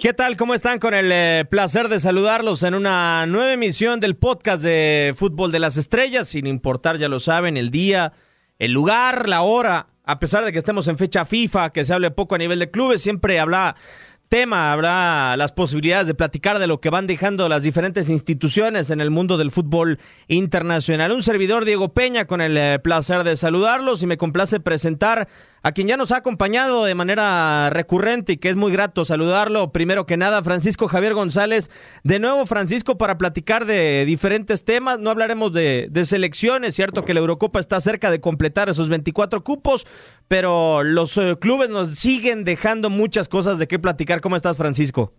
¿Qué tal? ¿Cómo están? Con el eh, placer de saludarlos en una nueva emisión del podcast de Fútbol de las Estrellas, sin importar, ya lo saben, el día, el lugar, la hora, a pesar de que estemos en fecha FIFA, que se hable poco a nivel de clubes, siempre habla tema, habrá las posibilidades de platicar de lo que van dejando las diferentes instituciones en el mundo del fútbol internacional. Un servidor, Diego Peña, con el eh, placer de saludarlos y me complace presentar a quien ya nos ha acompañado de manera recurrente y que es muy grato saludarlo. Primero que nada, Francisco Javier González. De nuevo, Francisco, para platicar de diferentes temas. No hablaremos de, selecciones, cierto que la Eurocopa está cerca de completar esos 24 cupos, pero los eh, clubes nos siguen dejando muchas cosas de qué platicar. ¿Cómo estás, Francisco?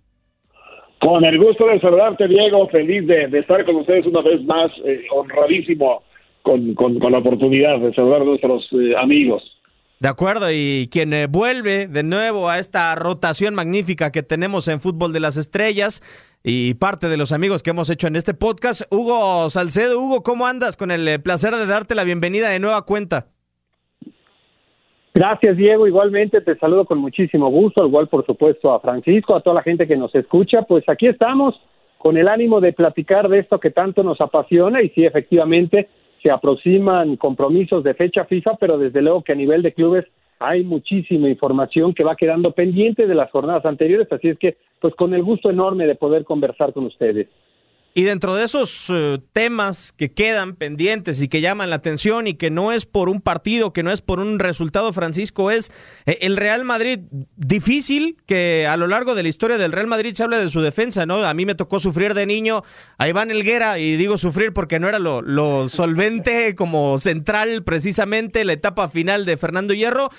Con el gusto de saludarte, Diego. Feliz de, de estar con ustedes una vez más. eh, honradísimo con, con, con la oportunidad de saludar a nuestros eh, amigos. De acuerdo, y quien eh, vuelve de nuevo a esta rotación magnífica que tenemos en Fútbol de las Estrellas y parte de los amigos que hemos hecho en este podcast, Hugo Salcedo. Hugo, ¿cómo andas? Con el eh, placer de darte la bienvenida de nueva cuenta. Gracias, Diego. Igualmente te saludo con muchísimo gusto, igual por supuesto a Francisco, a toda la gente que nos escucha. Pues aquí estamos con el ánimo de platicar de esto que tanto nos apasiona y sí, efectivamente, se aproximan compromisos de fecha FIFA, pero desde luego que a nivel de clubes hay muchísima información que va quedando pendiente de las jornadas anteriores, así es que pues con el gusto enorme de poder conversar con ustedes. Y dentro de esos eh, temas que quedan pendientes y que llaman la atención y que no es por un partido, que no es por un resultado, Francisco, es eh, el Real Madrid. Difícil que a lo largo de la historia del Real Madrid se hable de su defensa, ¿no? A mí me tocó sufrir de niño a Iván Elguera y digo sufrir porque no era lo, lo solvente como central precisamente la etapa final de Fernando Hierro,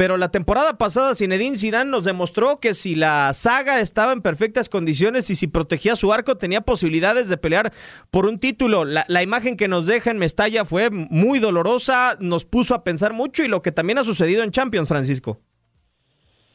pero la temporada pasada Zinedine Zidane nos demostró que si la saga estaba en perfectas condiciones y si protegía su arco tenía posibilidades de pelear por un título. La, la, imagen que nos deja en Mestalla fue muy dolorosa, nos puso a pensar mucho y lo que también ha sucedido en Champions, Francisco.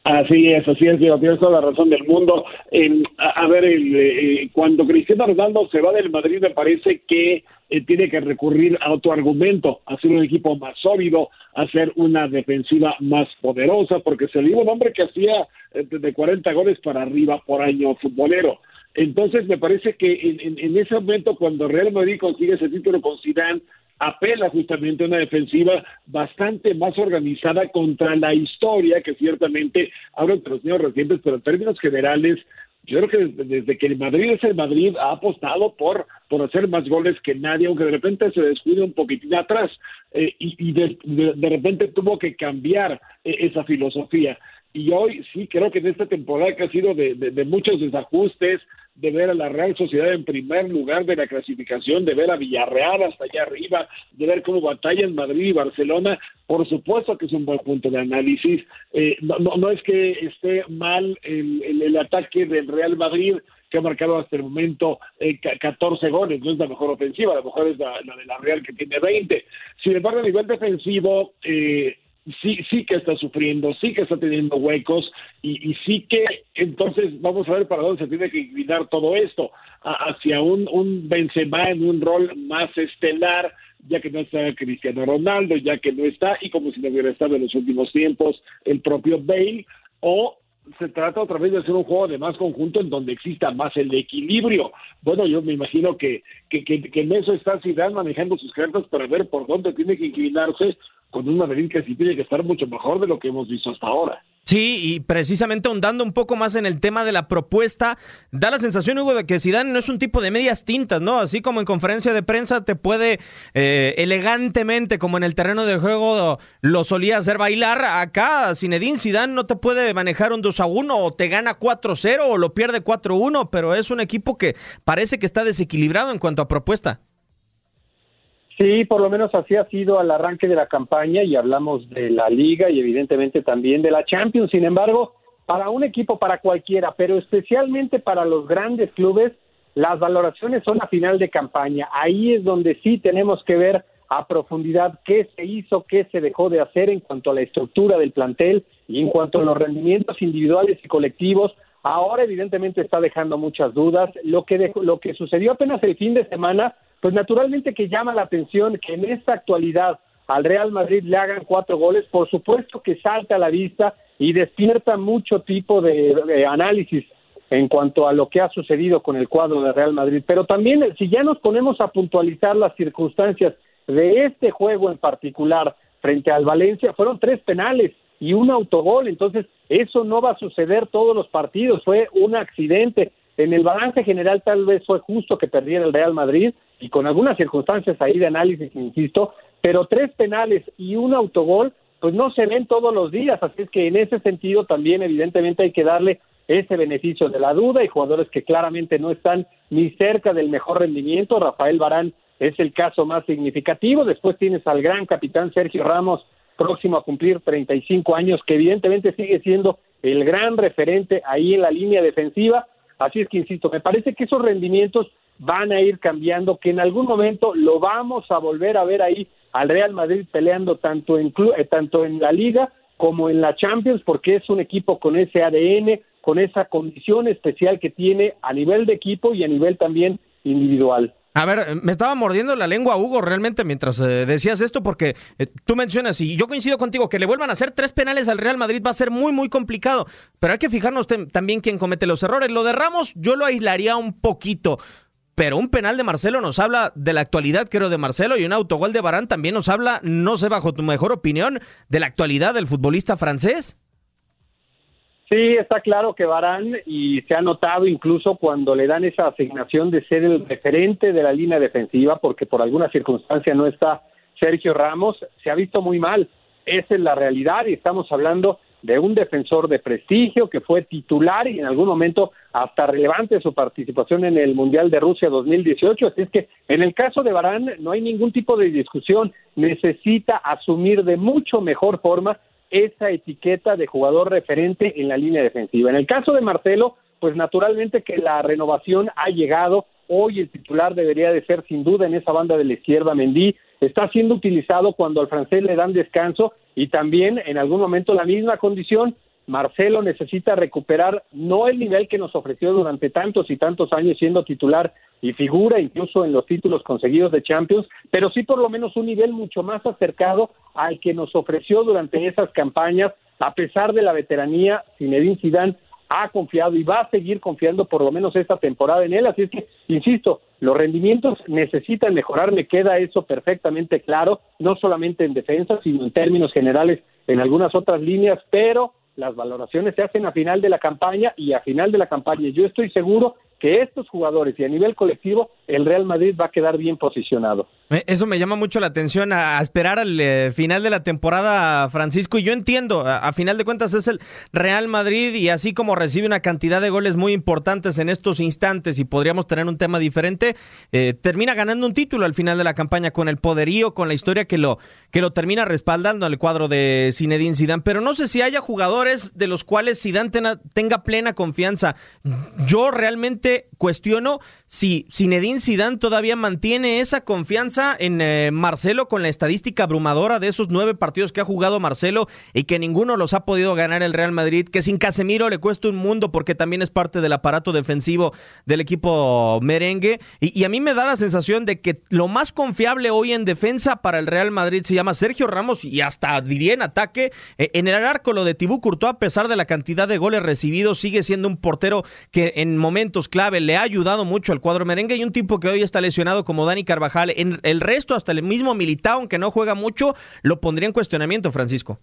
Así es, así es, Diego, tienes toda la razón del mundo. Eh, a, ver, el, eh, cuando Cristiano Ronaldo se va del Madrid, me parece que eh, tiene que recurrir a otro argumento, hacer un equipo más sólido, hacer una defensiva más poderosa, porque se le dio un hombre que hacía de 40 goles para arriba por año futbolero. Entonces, me parece que en, en, en, ese momento, cuando Real Madrid consigue ese título con Zidane, apela justamente a una defensiva bastante más organizada contra la historia, que ciertamente hablo los niños recientes, pero en términos generales, yo creo que desde, que el Madrid es el Madrid ha apostado por, por hacer más goles que nadie, aunque de repente se descuide un poquitín atrás eh, y, y de, de, de, repente tuvo que cambiar eh, esa filosofía. Y hoy sí creo que en esta temporada que ha sido de, de muchos desajustes, de ver a la Real Sociedad en primer lugar de la clasificación, de ver a Villarreal hasta allá arriba, de ver cómo batallan Madrid y Barcelona, por supuesto que es un buen punto de análisis. Eh, no, no, no, es que esté mal el, el, el, ataque del Real Madrid, que ha marcado hasta el momento eh, 14 goles, no es la mejor ofensiva, a lo mejor es la, la de la Real que tiene 20. Sin embargo, a nivel defensivo, eh, sí, sí que está sufriendo, sí que está teniendo huecos y, y, sí que entonces vamos a ver para dónde se tiene que inclinar todo esto, hacia un, un Benzema en un rol más estelar, ya que no está Cristiano Ronaldo, ya que no está, y como si no hubiera estado en los últimos tiempos el propio Bale, o se trata otra vez de hacer un juego de más conjunto en donde exista más el equilibrio. Bueno, yo me imagino que, que, que, que en eso está Zidane manejando sus cartas para ver por dónde tiene que inclinarse con un Madrid que sí tiene que estar mucho mejor de lo que hemos visto hasta ahora. Sí, y precisamente ahondando un poco más en el tema de la propuesta, da la sensación, Hugo, de que Zidane no es un tipo de medias tintas, ¿no? Así como en conferencia de prensa te puede eh, elegantemente, como en el terreno de juego lo solía hacer bailar, acá Zinedine Zidane no te puede manejar un 2 a 1 o te gana 4-0 o lo pierde 4-1, pero es un equipo que parece que está desequilibrado en cuanto a propuesta. Sí, por lo menos así ha sido al arranque de la campaña y hablamos de la liga y evidentemente también de la Champions. Sin embargo, para un equipo, para cualquiera, pero especialmente para los grandes clubes, las valoraciones son a final de campaña. Ahí es donde sí tenemos que ver a profundidad qué se hizo, qué se dejó de hacer en cuanto a la estructura del plantel y en cuanto a los rendimientos individuales y colectivos. Ahora evidentemente está dejando muchas dudas. Lo que, lo que sucedió apenas el fin de semana, pues naturalmente que llama la atención que en esta actualidad al Real Madrid le hagan cuatro goles, por supuesto que salta a la vista y despierta mucho tipo de, análisis en cuanto a lo que ha sucedido con el cuadro de Real Madrid. Pero también, si ya nos ponemos a puntualizar las circunstancias de este juego en particular frente al Valencia, fueron tres penales y un autogol. Entonces, eso no va a suceder todos los partidos. Fue un accidente. En el balance general tal vez fue justo que perdiera el Real Madrid y con algunas circunstancias ahí de análisis, insisto, pero tres penales y un autogol pues no se ven todos los días, así es que en ese sentido también evidentemente hay que darle ese beneficio de la duda y jugadores que claramente no están ni cerca del mejor rendimiento, Rafael Barán es el caso más significativo, después tienes al gran capitán Sergio Ramos próximo a cumplir 35 años, que evidentemente sigue siendo el gran referente ahí en la línea defensiva, así es que insisto, me parece que esos rendimientos van a ir cambiando, que en algún momento lo vamos a volver a ver ahí al Real Madrid peleando tanto en, eh, tanto en la liga como en la Champions, porque es un equipo con ese ADN, con esa condición especial que tiene a nivel de equipo y a nivel también individual. A ver, me estaba mordiendo la lengua Hugo realmente mientras eh, decías esto porque eh, tú mencionas y yo coincido contigo que le vuelvan a hacer tres penales al Real Madrid va a ser muy muy complicado, pero hay que fijarnos también quién comete los errores. Lo de Ramos yo lo aislaría un poquito pero un penal de Marcelo nos habla de la actualidad, creo, de Marcelo, y un autogol de Barán también nos habla, no sé, bajo tu mejor opinión, de la actualidad del futbolista francés. Sí, está claro que Barán, y se ha notado incluso cuando le dan esa asignación de ser el referente de la línea defensiva, porque por alguna circunstancia no está Sergio Ramos, se ha visto muy mal. Esa es la realidad y estamos hablando de un defensor de prestigio que fue titular y en algún momento hasta relevante su participación en el Mundial de Rusia 2018. Así es que en el caso de Barán no hay ningún tipo de discusión. Necesita asumir de mucho mejor forma esa etiqueta de jugador referente en la línea defensiva. En el caso de Marcelo, pues naturalmente que la renovación ha llegado. Hoy el titular debería de ser sin duda en esa banda de la izquierda Mendy. Está siendo utilizado cuando al francés le dan descanso y también en algún momento la misma condición. Marcelo necesita recuperar no el nivel que nos ofreció durante tantos y tantos años siendo titular y figura incluso en los títulos conseguidos de Champions, pero sí por lo menos un nivel mucho más acercado al que nos ofreció durante esas campañas, a pesar de la veteranía, Zinedine Zidane ha confiado y va a seguir confiando por lo menos esta temporada en él. Así es que, insisto, los rendimientos necesitan mejorar, me queda eso perfectamente claro, no solamente en defensa, sino en términos generales en algunas otras líneas, pero las valoraciones se hacen a final de la campaña y a final de la campaña yo estoy seguro que estos jugadores y a nivel colectivo el Real Madrid va a quedar bien posicionado. Eso me llama mucho la atención a, esperar al eh, final de la temporada, Francisco, y yo entiendo, a, final de cuentas es el Real Madrid y así como recibe una cantidad de goles muy importantes en estos instantes y podríamos tener un tema diferente, eh, termina ganando un título al final de la campaña con el poderío, con la historia que lo, que lo termina respaldando el cuadro de Zinedine Zidane, pero no sé si haya jugadores de los cuales Zidane tenga plena confianza. Yo realmente cuestiono si Zinedine Zidane todavía mantiene esa confianza en eh, Marcelo con la estadística abrumadora de esos nueve partidos que ha jugado Marcelo y que ninguno los ha podido ganar el Real Madrid, que sin Casemiro le cuesta un mundo porque también es parte del aparato defensivo del equipo merengue. Y, a mí me da la sensación de que lo más confiable hoy en defensa para el Real Madrid se llama Sergio Ramos y hasta diría en ataque. Eh, en el arco lo de Tibú Courtois, a pesar de la cantidad de goles recibidos, sigue siendo un portero que en momentos clave, le ha ayudado mucho al cuadro merengue y un tipo que hoy está lesionado como Dani Carvajal. En el resto, hasta el mismo Militao, aunque no juega mucho, lo pondría en cuestionamiento, Francisco.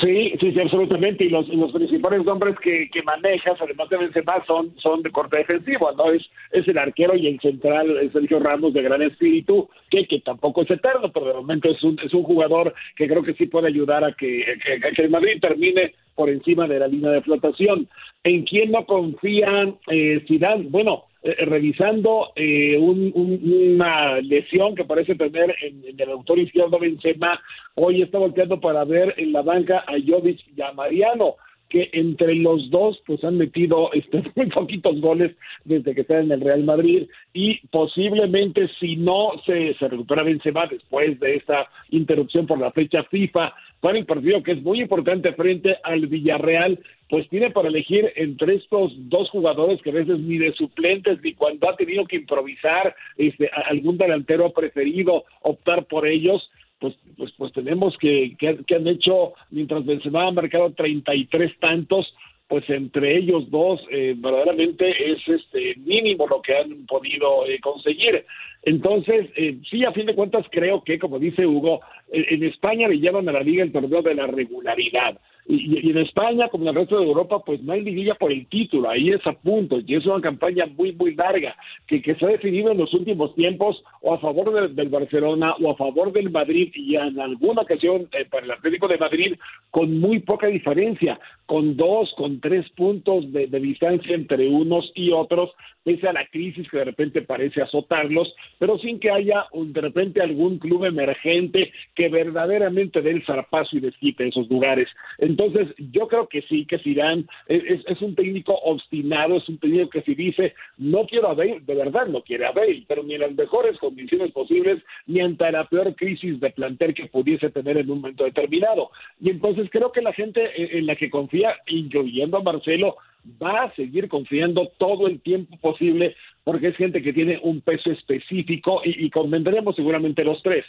Sí, sí, sí, absolutamente. Y los, los principales nombres que, que manejas, además de Benzema, son, son de corte defensivo, ¿no? Es, es el arquero y el central, Sergio Ramos, de gran espíritu, que, que tampoco es eterno, pero de momento es un, es un jugador que creo que sí puede ayudar a que, que, el Madrid termine por encima de la línea de flotación. ¿En quién no confían eh, Zidane? Bueno, eh, revisando eh, una lesión que parece tener en, el autor izquierdo Benzema, hoy está volteando para ver en la banca a Jovic y a Mariano que entre los dos pues han metido este, muy poquitos goles desde que están en el Real Madrid y posiblemente si no se, se recupera Benzema después de esta interrupción por la fecha FIFA para el partido que es muy importante frente al Villarreal, pues tiene para elegir entre estos dos jugadores que a veces ni de suplentes ni cuando ha tenido que improvisar este, algún delantero preferido optar por ellos pues, pues, pues tenemos que, que, han hecho, mientras Benzema ha marcado 33 tantos, pues entre ellos dos eh, verdaderamente es este mínimo lo que han podido eh, conseguir. Entonces, eh, sí, a fin de cuentas creo que, como dice Hugo, en España le llaman a la liga el torneo de la regularidad. Y, en España, como en el resto de Europa, pues no hay liguilla por el título, ahí es a punto, y es una campaña muy, muy larga, que, que se ha definido en los últimos tiempos o a favor del Barcelona o a favor del Madrid, y en alguna ocasión eh, para el Atlético de Madrid, con muy poca diferencia, con dos, con tres puntos de, distancia entre unos y otros, pese a la crisis que de repente parece azotarlos, pero sin que haya de repente algún club emergente que verdaderamente dé el zarpazo y desquite esos lugares. Entonces, yo creo que sí, que Zidane es, es, un técnico obstinado, es un técnico que si dice, no quiero a Bale, de verdad no quiere a Bale, pero ni en las mejores condiciones posibles, ni ante la peor crisis de plantel que pudiese tener en un momento determinado. Y entonces creo que la gente en la que confía, incluyendo a Marcelo, va a seguir confiando todo el tiempo posible porque es gente que tiene un peso específico y, y convendremos seguramente los tres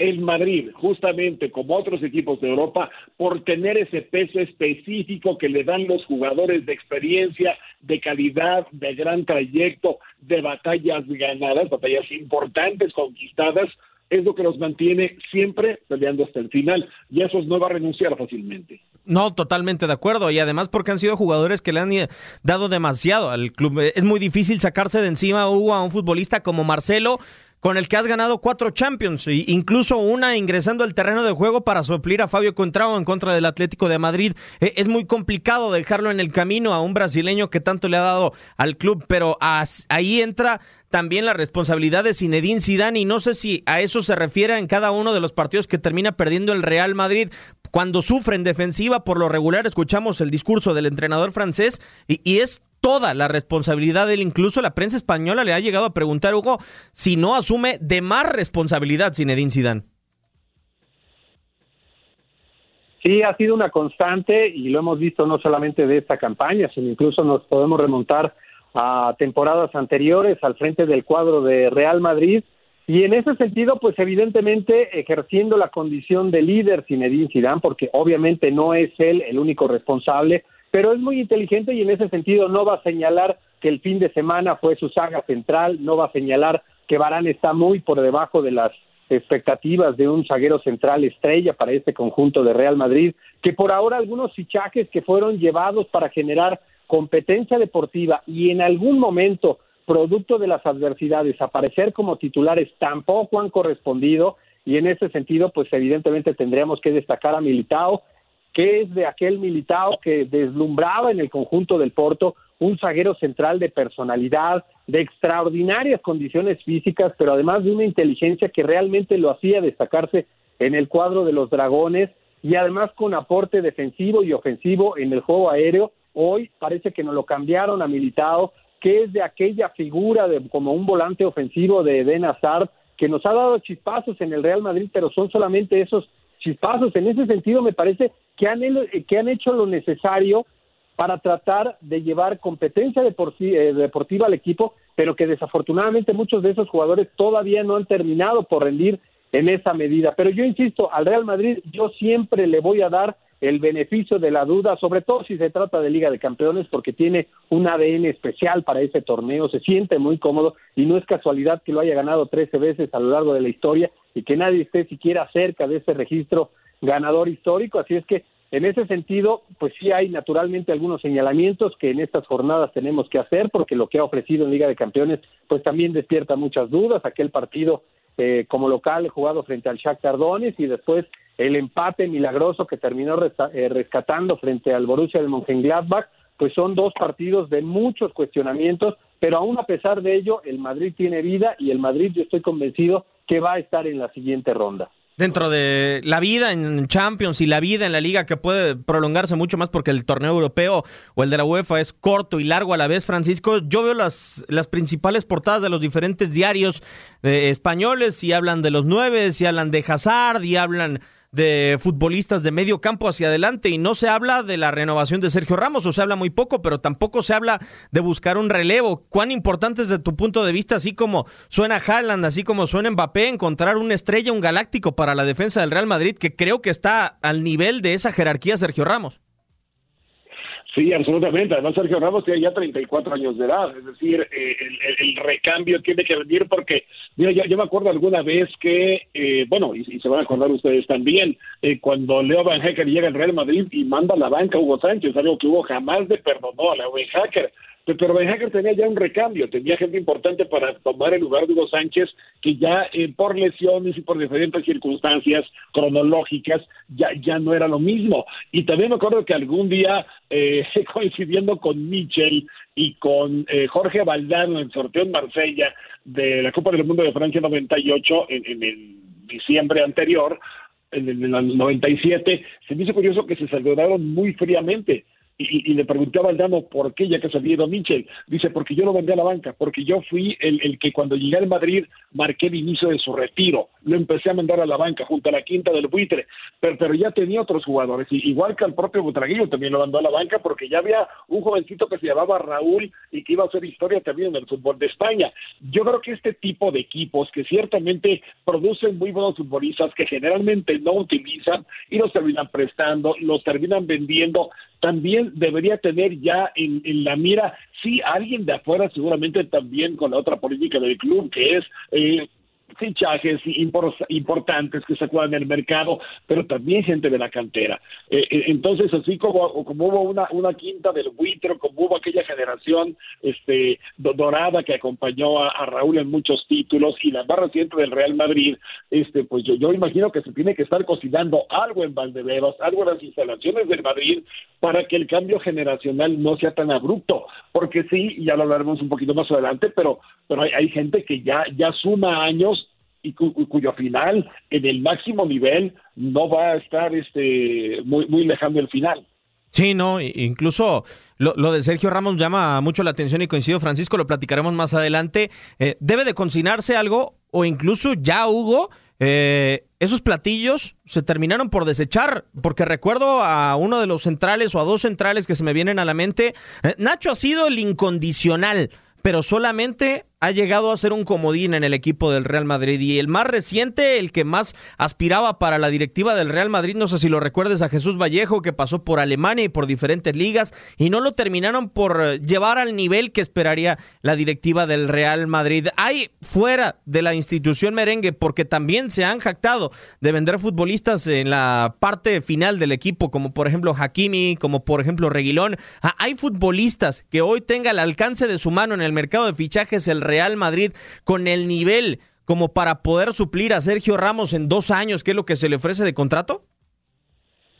el Madrid, justamente como otros equipos de Europa, por tener ese peso específico que le dan los jugadores de experiencia, de calidad, de gran trayecto, de batallas ganadas, batallas importantes conquistadas, es lo que los mantiene siempre peleando hasta el final y eso no va a renunciar fácilmente. No, totalmente de acuerdo. Y además porque han sido jugadores que le han dado demasiado al club. Es muy difícil sacarse de encima a un futbolista como Marcelo, con el que has ganado cuatro Champions, e incluso una ingresando al terreno de juego para suplir a Fabio Contrao en contra del Atlético de Madrid. E, es muy complicado dejarlo en el camino a un brasileño que tanto le ha dado al club, pero ahí entra también la responsabilidad de Zinedine Zidane y no sé si a eso se refiere en cada uno de los partidos que termina perdiendo el Real Madrid. Cuando sufre en defensiva, por lo regular escuchamos el discurso del entrenador francés y es toda la responsabilidad de él. Incluso la prensa española le ha llegado a preguntar, Hugo, si no asume de más responsabilidad Zinedine Zidane. Sí, ha sido una constante y lo hemos visto no solamente de esta campaña, sino incluso nos podemos remontar a temporadas anteriores al frente del cuadro de Real Madrid. Y en ese sentido, pues evidentemente ejerciendo la condición de líder Zinedine Zidane, porque obviamente no es él el único responsable, pero es muy inteligente y en ese sentido no va a señalar que el fin de semana fue su saga central, no va a señalar que Barán está muy por debajo de las expectativas de un zaguero central estrella para este conjunto de Real Madrid, que por ahora algunos fichajes que fueron llevados para generar competencia deportiva y en algún momento, producto de las adversidades, aparecer como titulares tampoco han correspondido y en ese sentido, pues evidentemente tendríamos que destacar a Militao, que es de aquel Militao que deslumbraba en el conjunto del Porto un zaguero central de personalidad, de extraordinarias condiciones físicas, pero además de una inteligencia que realmente lo hacía destacarse en el cuadro de los Dragones y además con aporte defensivo y ofensivo en el juego aéreo. Hoy parece que nos lo cambiaron a Militao, que es de aquella figura de como un volante ofensivo de Eden Hazard, que nos ha dado chispazos en el Real Madrid, pero son solamente esos chispazos. En ese sentido, me parece que han, que han hecho lo necesario para tratar de llevar competencia eh, deportiva al equipo, pero que desafortunadamente muchos de esos jugadores todavía no han terminado por rendir en esa medida. Pero yo insisto, al Real Madrid yo siempre le voy a dar el beneficio de la duda, sobre todo si se trata de Liga de Campeones, porque tiene un ADN especial para ese torneo, se siente muy cómodo y no es casualidad que lo haya ganado 13 veces a lo largo de la historia y que nadie esté siquiera cerca de ese registro ganador histórico, así es que en ese sentido, pues sí hay naturalmente algunos señalamientos que en estas jornadas tenemos que hacer, porque lo que ha ofrecido en Liga de Campeones, pues también despierta muchas dudas. Aquel partido eh, como local jugado frente al Shakhtar Donetsk y después el empate milagroso que terminó eh, rescatando frente al Borussia del Mönchengladbach, pues son dos partidos de muchos cuestionamientos, pero aún a pesar de ello, el Madrid tiene vida y el Madrid yo estoy convencido que va a estar en la siguiente ronda. Dentro de la vida en Champions y la vida en la liga que puede prolongarse mucho más porque el torneo europeo o el de la UEFA es corto y largo a la vez, Francisco, yo veo las, las principales portadas de los diferentes diarios eh, españoles y hablan de los nueve, y hablan de Hazard y hablan de futbolistas de medio campo hacia adelante y no se habla de la renovación de Sergio Ramos, o se habla muy poco, pero tampoco se habla de buscar un relevo. ¿Cuán importante es desde tu punto de vista, así como suena Haaland, así como suena Mbappé, encontrar una estrella, un galáctico para la defensa del Real Madrid que creo que está al nivel de esa jerarquía Sergio Ramos? Sí, absolutamente. Además, Sergio Ramos tiene ya 34 años de edad. Es decir, eh, el, recambio tiene que venir porque, mira, yo, me acuerdo alguna vez que, eh, bueno, y, se van a acordar ustedes también, eh, cuando Leo Van Hacker llega al Real Madrid y manda a la banca a Hugo Sánchez, algo que Hugo jamás le perdonó a Leo Van Hacker. Pero Ben Hacker tenía ya un recambio, tenía gente importante para tomar el lugar de Hugo Sánchez, que ya por lesiones y por diferentes circunstancias cronológicas ya, ya no era lo mismo. Y también me acuerdo que algún día, eh, coincidiendo con Michel y con eh, Jorge Valdano en el sorteo en Marsella de la Copa del Mundo de Francia 98, en, en el diciembre anterior, en el, 97, se me hizo curioso que se saludaron muy fríamente y, le pregunté a Valdano por qué, ya que se había Michel. Dice, porque yo lo vendí a la banca, porque yo fui el, el, que cuando llegué al Madrid marqué el inicio de su retiro. Lo empecé a mandar a la banca junto a la quinta del buitre, pero, pero ya tenía otros jugadores, igual que al propio Butraguillo también lo mandó a la banca porque ya había un jovencito que se llamaba Raúl y que iba a hacer historia también en el fútbol de España. Yo creo que este tipo de equipos que ciertamente producen muy buenos futbolistas que generalmente no utilizan y los terminan prestando, los terminan vendiendo, también debería tener ya en, la mira, sí, alguien de afuera seguramente también con la otra política del club, que es eh, fichajes importantes que se acuerdan en el mercado, pero también gente de la cantera. Eh, eh, entonces, así como, hubo una, quinta del buitro, como hubo aquella generación este, dorada que acompañó a, Raúl en muchos títulos y la más reciente del Real Madrid, este, pues yo, imagino que se tiene que estar cocinando algo en Valdeveros, algo en las instalaciones del Madrid, para que el cambio generacional no sea tan abrupto, porque sí, ya lo hablaremos un poquito más adelante, pero, pero hay, hay gente que ya, ya suma años y cuyo final en el máximo nivel no va a estar este muy muy lejano del final. Sí, no, incluso lo, de Sergio Ramos llama mucho la atención y coincido, Francisco, lo platicaremos más adelante. Eh, ¿Debe de cocinarse algo o incluso ya Hugo? Eh, esos platillos se terminaron por desechar, porque recuerdo a uno de los centrales o a dos centrales que se me vienen a la mente. Eh, Nacho ha sido el incondicional, pero solamente ha llegado a ser un comodín en el equipo del Real Madrid y el más reciente, el que más aspiraba para la directiva del Real Madrid, no sé si lo recuerdes a Jesús Vallejo que pasó por Alemania y por diferentes ligas y no lo terminaron por llevar al nivel que esperaría la directiva del Real Madrid. Hay fuera de la institución merengue porque también se han jactado de vender futbolistas en la parte final del equipo como por ejemplo Hakimi, como por ejemplo Reguilón. Ah, hay futbolistas que hoy tenga el alcance de su mano en el mercado de fichajes el Real Madrid con el nivel como para poder suplir a Sergio Ramos en dos años, que es lo que se le ofrece de contrato?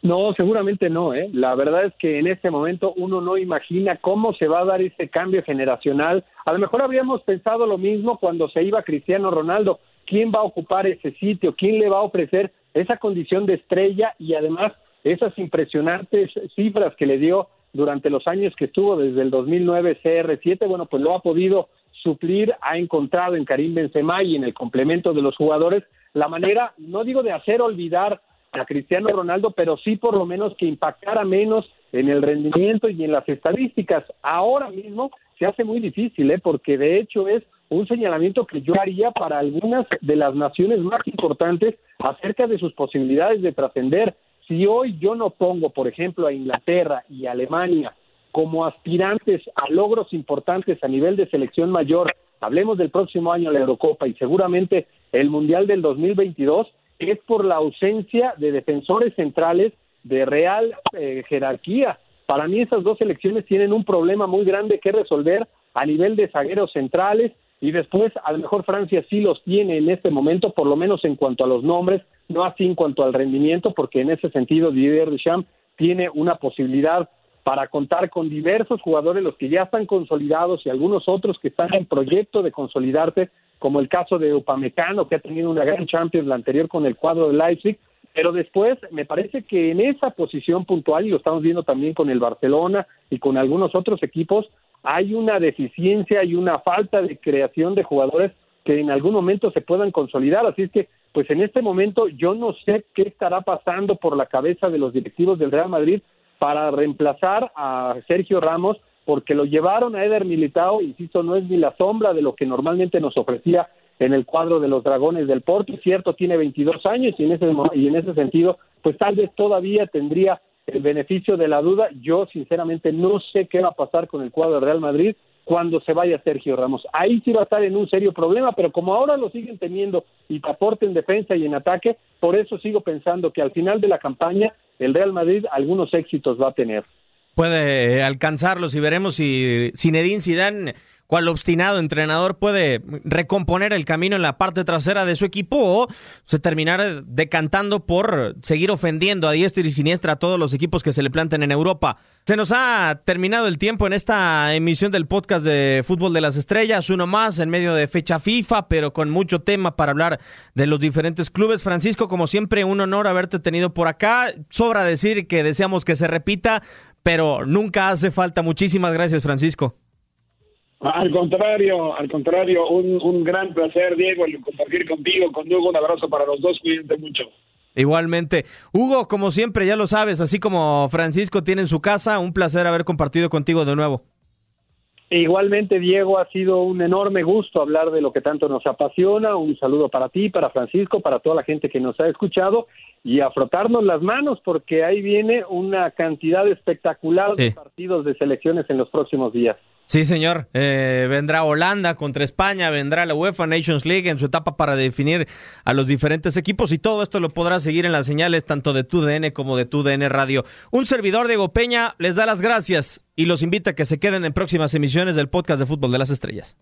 No, seguramente no. ¿eh? La verdad es que en este momento uno no imagina cómo se va a dar ese cambio generacional. A lo mejor habríamos pensado lo mismo cuando se iba Cristiano Ronaldo. ¿Quién va a ocupar ese sitio? ¿Quién le va a ofrecer esa condición de estrella y además esas impresionantes cifras que le dio durante los años que estuvo desde el 2009 CR7? Bueno, pues lo ha podido suplir ha encontrado en Karim Benzema y en el complemento de los jugadores la manera, no digo de hacer olvidar a Cristiano Ronaldo, pero sí por lo menos que impactara menos en el rendimiento y en las estadísticas. Ahora mismo se hace muy difícil, ¿eh? porque de hecho es un señalamiento que yo haría para algunas de las naciones más importantes acerca de sus posibilidades de trascender. Si hoy yo no pongo, por ejemplo, a Inglaterra y Alemania como aspirantes a logros importantes a nivel de selección mayor, hablemos del próximo año la Eurocopa y seguramente el Mundial del 2022, es por la ausencia de defensores centrales de real eh, jerarquía. Para mí esas dos selecciones tienen un problema muy grande que resolver a nivel de zagueros centrales y después a lo mejor Francia sí los tiene en este momento, por lo menos en cuanto a los nombres, no así en cuanto al rendimiento, porque en ese sentido Didier Deschamps tiene una posibilidad para contar con diversos jugadores, los que ya están consolidados y algunos otros que están en proyecto de consolidarse, como el caso de Upamecano, que ha tenido una gran Champions la anterior con el cuadro de Leipzig, pero después me parece que en esa posición puntual, y lo estamos viendo también con el Barcelona y con algunos otros equipos, hay una deficiencia y una falta de creación de jugadores que en algún momento se puedan consolidar. Así es que, pues en este momento yo no sé qué estará pasando por la cabeza de los directivos del Real Madrid para reemplazar a Sergio Ramos, porque lo llevaron a Eder Militao, insisto, no es ni la sombra de lo que normalmente nos ofrecía en el cuadro de los Dragones del Porto, cierto, tiene 22 años y en ese, y en ese sentido, pues tal vez todavía tendría el beneficio de la duda. Yo sinceramente no sé qué va a pasar con el cuadro de Real Madrid cuando se vaya Sergio Ramos. Ahí sí va a estar en un serio problema, pero como ahora lo siguen teniendo y aporte en defensa y en ataque, por eso sigo pensando que al final de la campaña el Real Madrid algunos éxitos va a tener. Puede alcanzarlos y veremos si Zinedine Zidane cual obstinado entrenador puede recomponer el camino en la parte trasera de su equipo o se terminará decantando por seguir ofendiendo a diestra y siniestra a todos los equipos que se le planten en Europa. Se nos ha terminado el tiempo en esta emisión del podcast de Fútbol de las Estrellas, uno más en medio de fecha FIFA, pero con mucho tema para hablar de los diferentes clubes. Francisco, como siempre, un honor haberte tenido por acá. Sobra decir que deseamos que se repita, pero nunca hace falta. Muchísimas gracias, Francisco. Al contrario, al contrario, un, un gran placer, Diego, el compartir contigo, con Hugo. Un abrazo para los dos, cuídense mucho. Igualmente. Hugo, como siempre, ya lo sabes, así como Francisco tiene en su casa, un placer haber compartido contigo de nuevo. Igualmente, Diego, ha sido un enorme gusto hablar de lo que tanto nos apasiona. Un saludo para ti, para Francisco, para toda la gente que nos ha escuchado y a frotarnos las manos porque ahí viene una cantidad espectacular de partidos de selecciones en los próximos días. Sí, señor. Eh, vendrá Holanda contra España, vendrá la UEFA Nations League en su etapa para definir a los diferentes equipos y todo esto lo podrá seguir en las señales tanto de TUDN como de TUDN Radio. Un servidor, Diego Peña, les da las gracias y los invita a que se queden en próximas emisiones del podcast de Fútbol de las Estrellas.